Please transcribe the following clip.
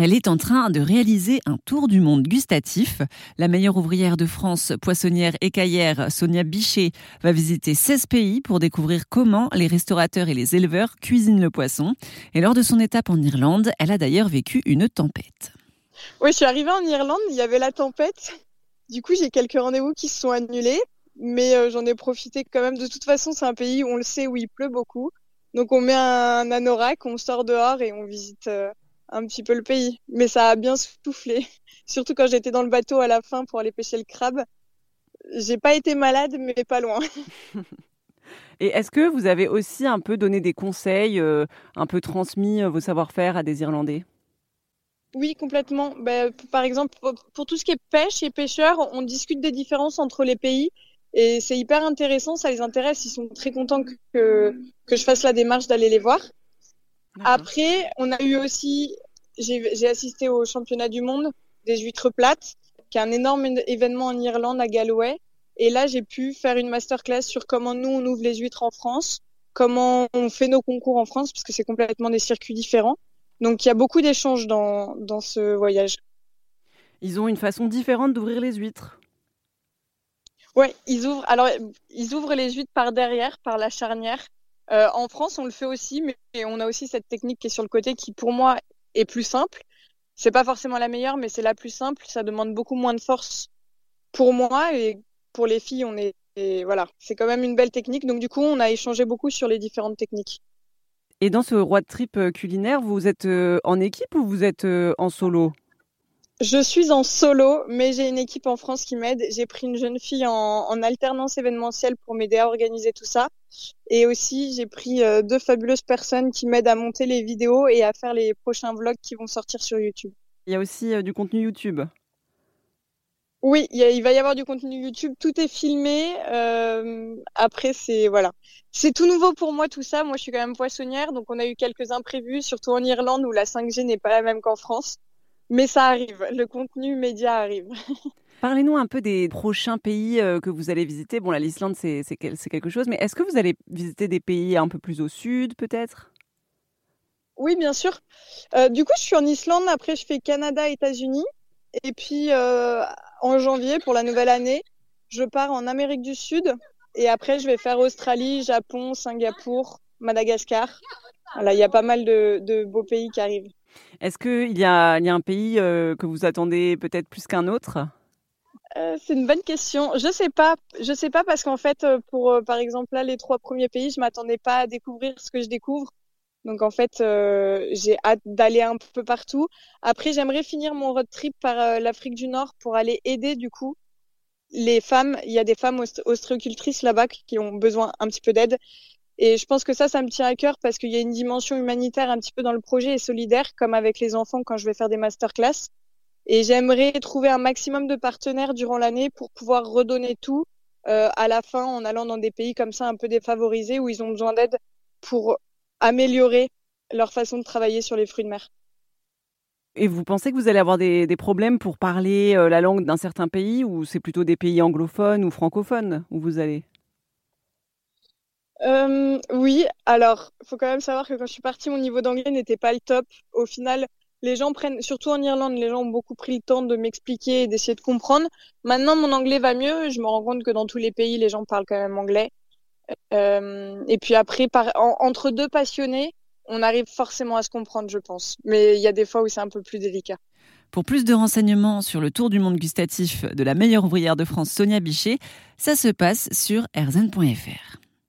Elle est en train de réaliser un tour du monde gustatif. La meilleure ouvrière de France, poissonnière et caillère, Sonia Bichet, va visiter 16 pays pour découvrir comment les restaurateurs et les éleveurs cuisinent le poisson. Et lors de son étape en Irlande, elle a d'ailleurs vécu une tempête. Oui, je suis arrivée en Irlande, il y avait la tempête. Du coup, j'ai quelques rendez-vous qui se sont annulés, mais euh, j'en ai profité quand même. De toute façon, c'est un pays où on le sait où il pleut beaucoup. Donc on met un anorak, on sort dehors et on visite euh, un petit peu le pays. Mais ça a bien soufflé. Surtout quand j'étais dans le bateau à la fin pour aller pêcher le crabe. J'ai pas été malade, mais pas loin. Et est-ce que vous avez aussi un peu donné des conseils, euh, un peu transmis euh, vos savoir-faire à des Irlandais? Oui, complètement. Ben, par exemple, pour tout ce qui est pêche et pêcheurs, on discute des différences entre les pays. Et c'est hyper intéressant, ça les intéresse. Ils sont très contents que, que je fasse la démarche d'aller les voir. Après, on a eu aussi, j'ai assisté au championnat du monde des huîtres plates, qui est un énorme événement en Irlande, à Galway. Et là, j'ai pu faire une masterclass sur comment nous, on ouvre les huîtres en France, comment on fait nos concours en France, parce que c'est complètement des circuits différents. Donc, il y a beaucoup d'échanges dans, dans ce voyage. Ils ont une façon différente d'ouvrir les huîtres. Ouais, ils ouvrent. Alors, ils ouvrent les huîtres par derrière, par la charnière. Euh, en France, on le fait aussi, mais on a aussi cette technique qui est sur le côté qui, pour moi, est plus simple. C'est pas forcément la meilleure, mais c'est la plus simple. Ça demande beaucoup moins de force pour moi et pour les filles, on est voilà, c'est quand même une belle technique. Donc du coup, on a échangé beaucoup sur les différentes techniques. Et dans ce road trip euh, culinaire, vous êtes euh, en équipe ou vous êtes en solo? Je suis en solo, mais j'ai une équipe en France qui m'aide. J'ai pris une jeune fille en, alternance événementielle pour m'aider à organiser tout ça. Et aussi, j'ai pris euh, deux fabuleuses personnes qui m'aident à monter les vidéos et à faire les prochains vlogs qui vont sortir sur YouTube. Il y a aussi euh, du contenu YouTube. Oui, il, va y avoir du contenu YouTube. Tout est filmé. Euh, après, c'est voilà, c'est tout nouveau pour moi tout ça. Moi, je suis quand même poissonnière, donc on a eu quelques imprévus, surtout en Irlande où la 5G n'est pas la même qu'en France. Mais ça arrive, le contenu média arrive. Parlez-nous un peu des prochains pays euh, que vous allez visiter. Bon, l'Islande, c'est quelque chose, mais est-ce que vous allez visiter des pays un peu plus au sud, peut-être? Oui, bien sûr. Euh, du coup, je suis en Islande, après je fais Canada, États-Unis. Et puis, euh, en janvier, pour la nouvelle année, je pars en Amérique du Sud. Et après, je vais faire Australie, Japon, Singapour, Madagascar. Voilà, il y a pas mal de beaux pays qui arrivent. Est-ce qu'il y, a, un pays euh, que vous attendez peut-être plus qu'un autre? Euh, c'est une bonne question. Je sais pas. Je sais pas parce qu'en fait, euh, pour par exemple là, les trois premiers pays, je m'attendais pas à découvrir ce que je découvre. Donc en fait, j'ai hâte d'aller un peu partout. Après, j'aimerais finir mon road trip par l'Afrique du Nord pour aller aider du coup les femmes. Il y a des femmes ostréocultrices là-bas qui ont besoin un petit peu d'aide et je pense que ça, ça me tient à cœur parce qu'il y a une dimension humanitaire un petit peu dans le projet et solidaire, comme avec les enfants quand je vais faire des masterclass. Et j'aimerais trouver un maximum de partenaires durant l'année pour pouvoir redonner tout euh, à la fin en allant dans des pays comme ça un peu défavorisés où ils ont besoin d'aide pour améliorer leur façon de travailler sur les fruits de mer. Et vous pensez que vous allez avoir des, des problèmes pour parler euh, la langue d'un certain pays ou c'est plutôt des pays anglophones ou francophones où vous allez? Euh, oui, alors, faut quand même savoir que quand je suis partie, mon niveau d'anglais n'était pas le top. Au final, les gens prennent, surtout en Irlande, les gens ont beaucoup pris le temps de m'expliquer et d'essayer de comprendre. Maintenant, mon anglais va mieux. Je me rends compte que dans tous les pays, les gens parlent quand même anglais. Euh, et puis après, entre deux passionnés, on arrive forcément à se comprendre, je pense. Mais il y a des fois où c'est un peu plus délicat. Pour plus de renseignements sur le tour du monde gustatif de la meilleure ouvrière de France, Sonia Bichet, ça se passe sur erzen.fr.